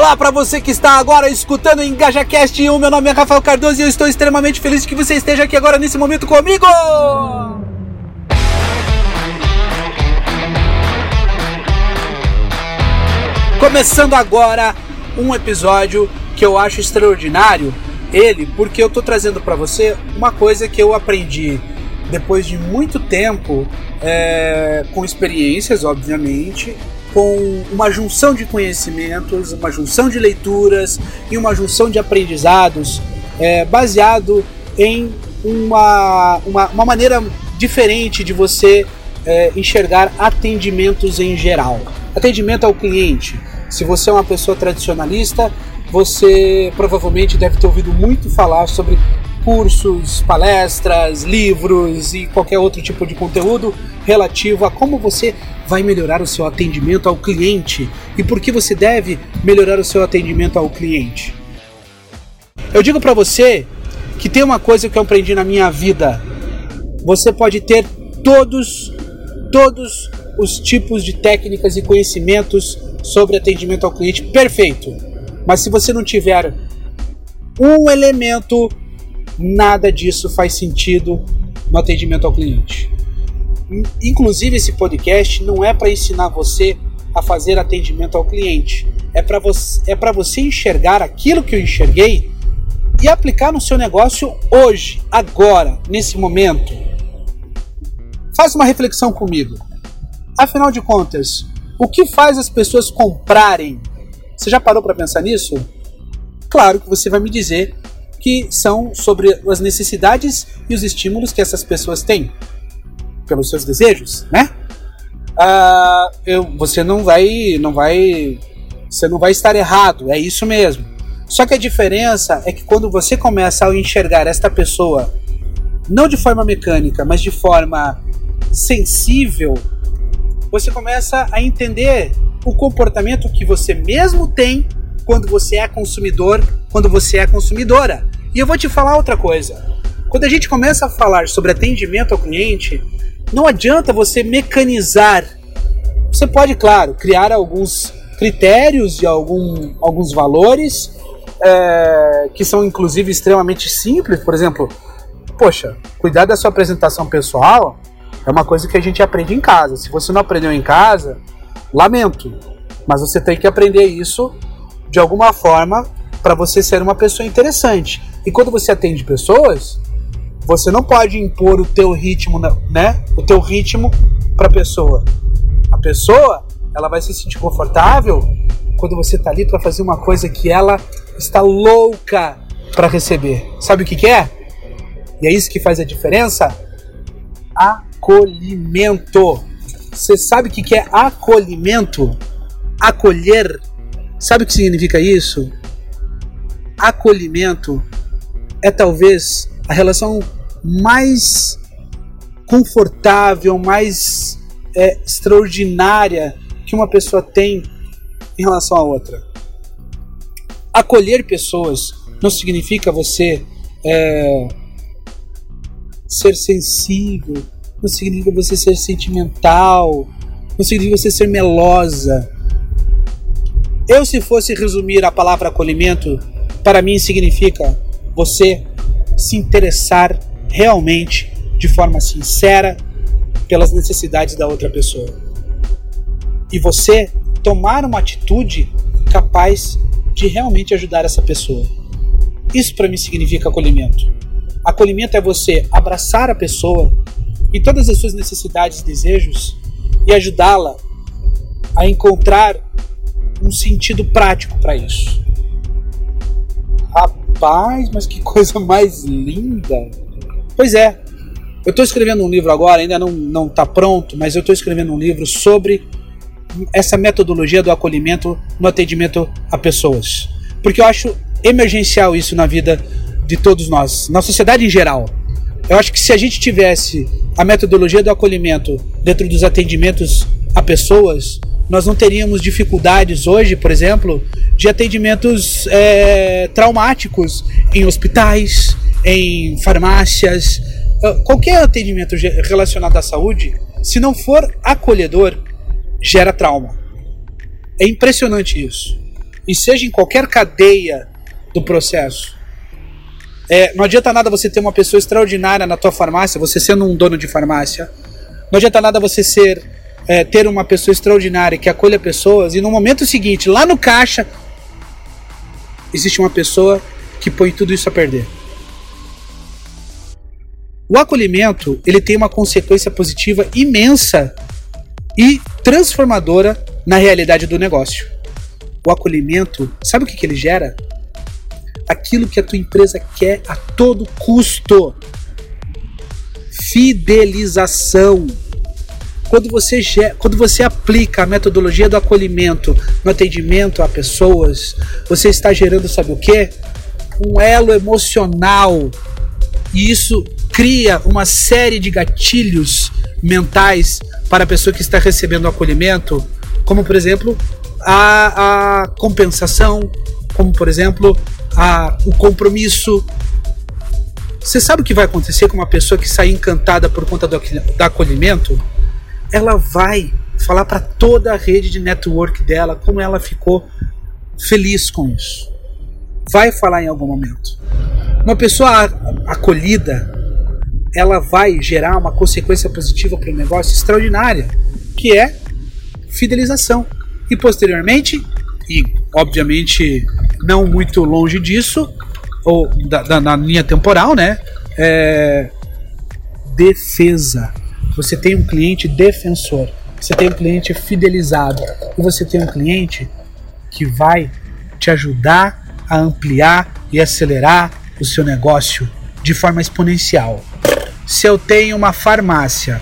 Olá para você que está agora escutando o EngajaCast 1. Meu nome é Rafael Cardoso e eu estou extremamente feliz que você esteja aqui agora nesse momento comigo. Começando agora um episódio que eu acho extraordinário, ele, porque eu estou trazendo para você uma coisa que eu aprendi depois de muito tempo, é, com experiências, obviamente, com uma junção de conhecimentos, uma junção de leituras e uma junção de aprendizados é, baseado em uma, uma, uma, maneira diferente de você é, enxergar atendimentos em geral. Atendimento ao cliente. Se você é uma pessoa tradicionalista, você provavelmente deve ter ouvido muito falar sobre cursos, palestras, livros e qualquer outro tipo de conteúdo relativo a como você vai melhorar o seu atendimento ao cliente e por que você deve melhorar o seu atendimento ao cliente. Eu digo para você que tem uma coisa que eu aprendi na minha vida. Você pode ter todos todos os tipos de técnicas e conhecimentos sobre atendimento ao cliente perfeito. Mas se você não tiver um elemento nada disso faz sentido no atendimento ao cliente. Inclusive, esse podcast não é para ensinar você a fazer atendimento ao cliente. É para você, é você enxergar aquilo que eu enxerguei e aplicar no seu negócio hoje, agora, nesse momento. Faz uma reflexão comigo. Afinal de contas, o que faz as pessoas comprarem? Você já parou para pensar nisso? Claro que você vai me dizer que são sobre as necessidades e os estímulos que essas pessoas têm pelos seus desejos, né? Ah, eu, você não vai, não vai, você não vai estar errado, é isso mesmo. Só que a diferença é que quando você começa a enxergar esta pessoa não de forma mecânica, mas de forma sensível, você começa a entender o comportamento que você mesmo tem quando você é consumidor, quando você é consumidora. E eu vou te falar outra coisa. Quando a gente começa a falar sobre atendimento ao cliente, não adianta você mecanizar. Você pode, claro, criar alguns critérios e algum, alguns valores é, que são inclusive extremamente simples. Por exemplo, poxa, cuidar da sua apresentação pessoal é uma coisa que a gente aprende em casa. Se você não aprendeu em casa, lamento, mas você tem que aprender isso de alguma forma para você ser uma pessoa interessante. E quando você atende pessoas, você não pode impor o teu ritmo, né? O teu ritmo para a pessoa. A pessoa, ela vai se sentir confortável quando você está ali para fazer uma coisa que ela está louca para receber. Sabe o que, que é? E é isso que faz a diferença? Acolhimento. Você sabe o que, que é acolhimento? Acolher. Sabe o que significa isso? Acolhimento é talvez a relação mais confortável, mais é, extraordinária que uma pessoa tem em relação a outra. Acolher pessoas não significa você é, ser sensível, não significa você ser sentimental, não significa você ser melosa. Eu, se fosse resumir a palavra acolhimento, para mim significa você se interessar realmente, de forma sincera, pelas necessidades da outra pessoa. E você tomar uma atitude capaz de realmente ajudar essa pessoa. Isso para mim significa acolhimento. Acolhimento é você abraçar a pessoa em todas as suas necessidades e desejos e ajudá-la a encontrar um sentido prático para isso. Rapaz, mas que coisa mais linda! Pois é, eu estou escrevendo um livro agora, ainda não não está pronto, mas eu estou escrevendo um livro sobre essa metodologia do acolhimento no atendimento a pessoas, porque eu acho emergencial isso na vida de todos nós, na sociedade em geral. Eu acho que se a gente tivesse a metodologia do acolhimento dentro dos atendimentos a pessoas, nós não teríamos dificuldades hoje, por exemplo, de atendimentos é, traumáticos em hospitais, em farmácias, ah, qualquer atendimento relacionado à saúde, se não for acolhedor, gera trauma. É impressionante isso. e seja em qualquer cadeia do processo. É, não adianta nada você ter uma pessoa extraordinária na tua farmácia, você sendo um dono de farmácia. Não adianta nada você ser é, ter uma pessoa extraordinária que acolha pessoas e no momento seguinte, lá no caixa, existe uma pessoa que põe tudo isso a perder. O acolhimento ele tem uma consequência positiva imensa e transformadora na realidade do negócio. O acolhimento, sabe o que, que ele gera? Aquilo que a tua empresa quer a todo custo. Fidelização. Quando você, quando você aplica a metodologia do acolhimento no atendimento a pessoas, você está gerando, sabe o que? Um elo emocional. E isso cria uma série de gatilhos mentais para a pessoa que está recebendo o acolhimento, como por exemplo a, a compensação, como por exemplo a, o compromisso. Você sabe o que vai acontecer com uma pessoa que sai encantada por conta do, do acolhimento? Ela vai falar para toda a rede de network dela como ela ficou feliz com isso. Vai falar em algum momento. Uma pessoa acolhida, ela vai gerar uma consequência positiva para o negócio extraordinária, que é fidelização. E posteriormente, e obviamente não muito longe disso, ou da, da na linha temporal, né? É, defesa. Você tem um cliente defensor, você tem um cliente fidelizado e você tem um cliente que vai te ajudar a ampliar e acelerar o seu negócio de forma exponencial se eu tenho uma farmácia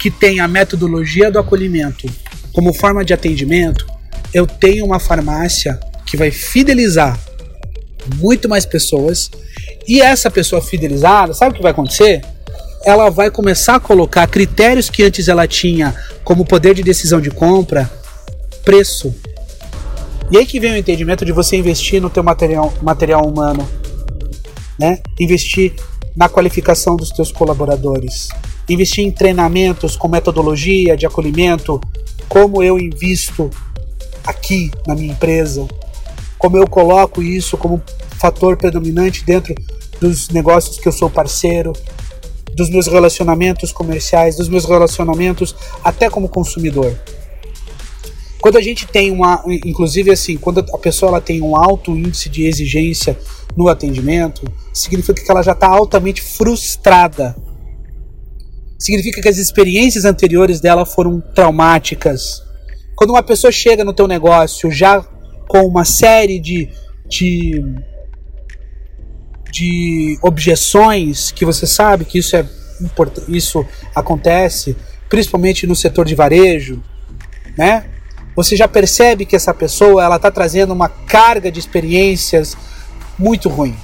que tem a metodologia do acolhimento como forma de atendimento, eu tenho uma farmácia que vai fidelizar muito mais pessoas e essa pessoa fidelizada, sabe o que vai acontecer? Ela vai começar a colocar critérios que antes ela tinha como poder de decisão de compra, preço. E aí que vem o entendimento de você investir no teu material, material humano, né? Investir na qualificação dos teus colaboradores. Investir em treinamentos com metodologia de acolhimento, como eu invisto aqui na minha empresa, como eu coloco isso como fator predominante dentro dos negócios que eu sou parceiro, dos meus relacionamentos comerciais, dos meus relacionamentos até como consumidor. Quando a gente tem uma, inclusive assim, quando a pessoa ela tem um alto índice de exigência no atendimento, significa que ela já está altamente frustrada. Significa que as experiências anteriores dela foram traumáticas. Quando uma pessoa chega no teu negócio já com uma série de, de, de objeções, que você sabe que isso, é isso acontece, principalmente no setor de varejo, né? Você já percebe que essa pessoa ela está trazendo uma carga de experiências muito ruim.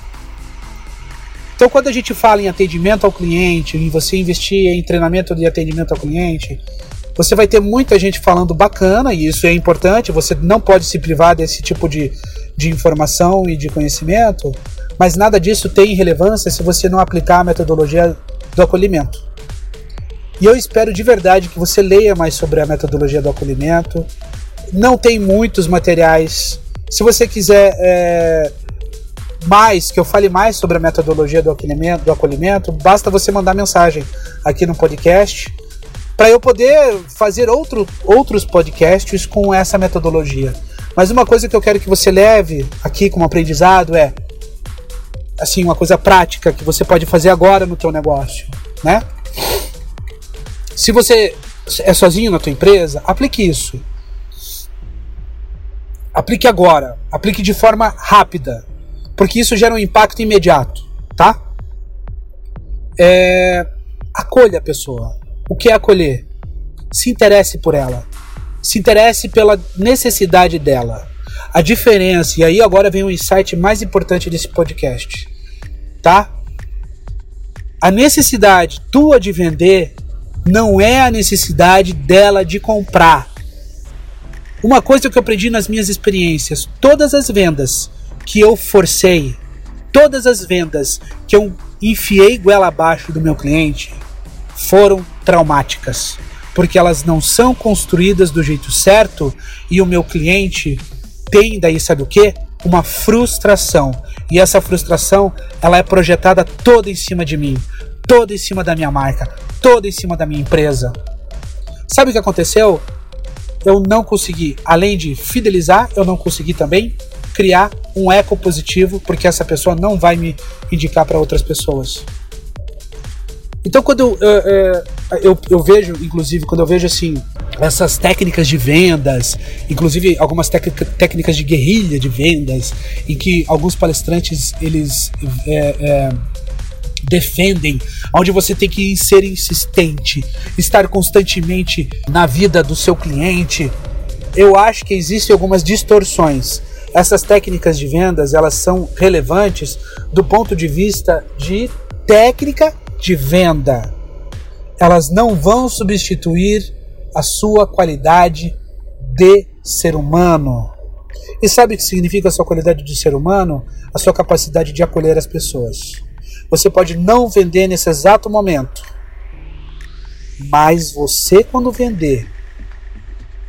Então, quando a gente fala em atendimento ao cliente, em você investir em treinamento de atendimento ao cliente, você vai ter muita gente falando bacana, e isso é importante, você não pode se privar desse tipo de, de informação e de conhecimento, mas nada disso tem relevância se você não aplicar a metodologia do acolhimento. E eu espero de verdade que você leia mais sobre a metodologia do acolhimento. Não tem muitos materiais. Se você quiser é, mais, que eu fale mais sobre a metodologia do acolhimento, do acolhimento basta você mandar mensagem aqui no podcast para eu poder fazer outro, outros podcasts com essa metodologia. Mas uma coisa que eu quero que você leve aqui como aprendizado é assim, uma coisa prática que você pode fazer agora no teu negócio, né? Se você é sozinho na tua empresa, aplique isso. Aplique agora, aplique de forma rápida porque isso gera um impacto imediato, tá? É, acolha a pessoa. O que é acolher? Se interesse por ela. Se interesse pela necessidade dela. A diferença, e aí agora vem o insight mais importante desse podcast, tá? A necessidade tua de vender não é a necessidade dela de comprar. Uma coisa que eu aprendi nas minhas experiências: todas as vendas que eu forcei, todas as vendas que eu enfiei goela abaixo do meu cliente foram traumáticas, porque elas não são construídas do jeito certo e o meu cliente tem daí, sabe o que? Uma frustração. E essa frustração, ela é projetada toda em cima de mim, toda em cima da minha marca, toda em cima da minha empresa. Sabe o que aconteceu? Eu não consegui, além de fidelizar, eu não consegui também criar um eco positivo, porque essa pessoa não vai me indicar para outras pessoas. Então, quando eu, eu, eu, eu, vejo, inclusive, quando eu vejo assim, essas técnicas de vendas, inclusive algumas técnicas de guerrilha de vendas, em que alguns palestrantes eles é, é, defendem, onde você tem que ser insistente, estar constantemente na vida do seu cliente. Eu acho que existem algumas distorções. Essas técnicas de vendas elas são relevantes do ponto de vista de técnica de venda. Elas não vão substituir a sua qualidade de ser humano. E sabe o que significa a sua qualidade de ser humano? A sua capacidade de acolher as pessoas. Você pode não vender nesse exato momento, mas você, quando vender,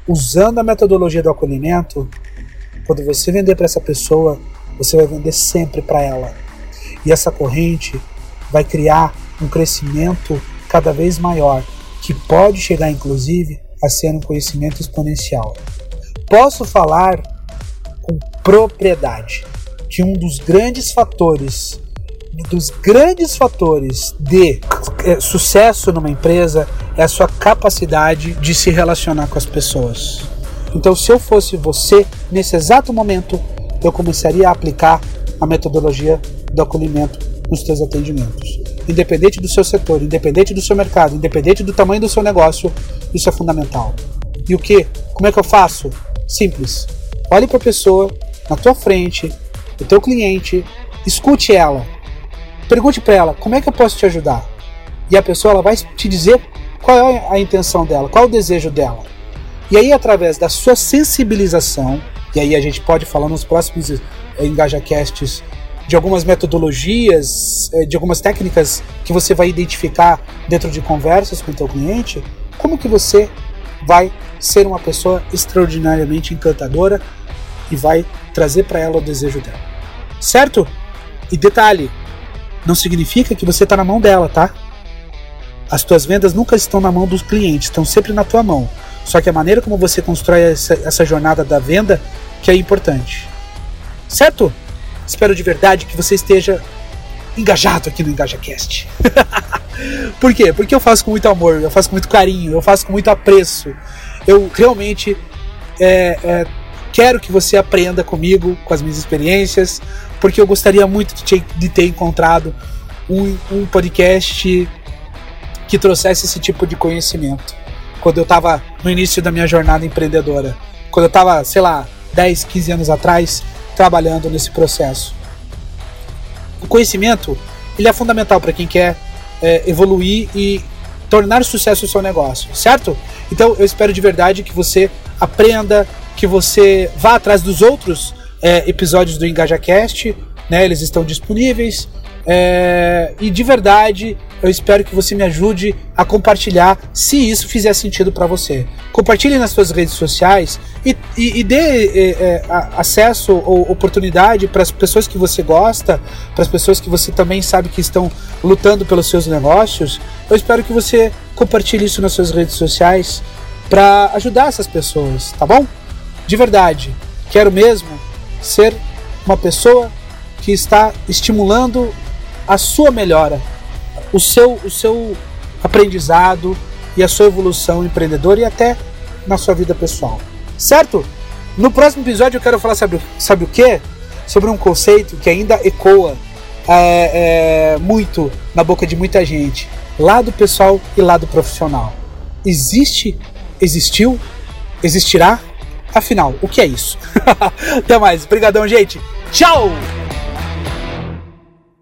usando a metodologia do acolhimento, quando você vender para essa pessoa, você vai vender sempre para ela. E essa corrente vai criar um crescimento cada vez maior, que pode chegar inclusive a ser um conhecimento exponencial. Posso falar com propriedade que um dos grandes fatores dos grandes fatores de é, sucesso numa empresa é a sua capacidade de se relacionar com as pessoas. Então, se eu fosse você, nesse exato momento, eu começaria a aplicar a metodologia do acolhimento nos seus atendimentos independente do seu setor, independente do seu mercado, independente do tamanho do seu negócio, isso é fundamental. E o que? Como é que eu faço? Simples. Olhe para a pessoa na tua frente, o teu cliente, escute ela. Pergunte para ela, como é que eu posso te ajudar? E a pessoa ela vai te dizer qual é a intenção dela, qual é o desejo dela. E aí, através da sua sensibilização, e aí a gente pode falar nos próximos EngajaCasts de algumas metodologias, eh, de algumas técnicas que você vai identificar dentro de conversas com o teu cliente, como que você vai ser uma pessoa extraordinariamente encantadora e vai trazer para ela o desejo dela. Certo? E detalhe, não significa que você está na mão dela, tá? As tuas vendas nunca estão na mão dos clientes, estão sempre na tua mão. Só que a maneira como você constrói essa, essa jornada da venda que é importante. Certo? Espero de verdade que você esteja engajado aqui no EngajaCast. Por quê? Porque eu faço com muito amor, eu faço com muito carinho, eu faço com muito apreço. Eu realmente é, é, quero que você aprenda comigo, com as minhas experiências, porque eu gostaria muito de, de ter encontrado um, um, podcast que trouxesse esse tipo de conhecimento. Quando eu estava no início da minha jornada empreendedora, quando eu estava, sei lá, 10, 15 anos atrás, trabalhando nesse processo. O conhecimento ele é fundamental para quem quer é, evoluir e tornar sucesso o seu negócio, certo? Então eu espero de verdade que você aprenda, que você vá atrás dos outros é, episódios do EngajaCast, né? Eles estão disponíveis. É, e de verdade, eu espero que você me ajude a compartilhar se isso fizer sentido para você. Compartilhe nas suas redes sociais e, e, e dê é, é, acesso ou oportunidade para as pessoas que você gosta, para as pessoas que você também sabe que estão lutando pelos seus negócios. Eu espero que você compartilhe isso nas suas redes sociais para ajudar essas pessoas, tá bom? De verdade, quero mesmo ser uma pessoa que está estimulando a sua melhora, o seu, o seu aprendizado e a sua evolução empreendedora e até na sua vida pessoal. Certo? No próximo episódio eu quero falar, sabe, sabe o que? Sobre um conceito que ainda ecoa é, é, muito na boca de muita gente. Lado pessoal e lado profissional. Existe, existiu, existirá? Afinal, o que é isso? Até mais. Obrigadão, gente. Tchau!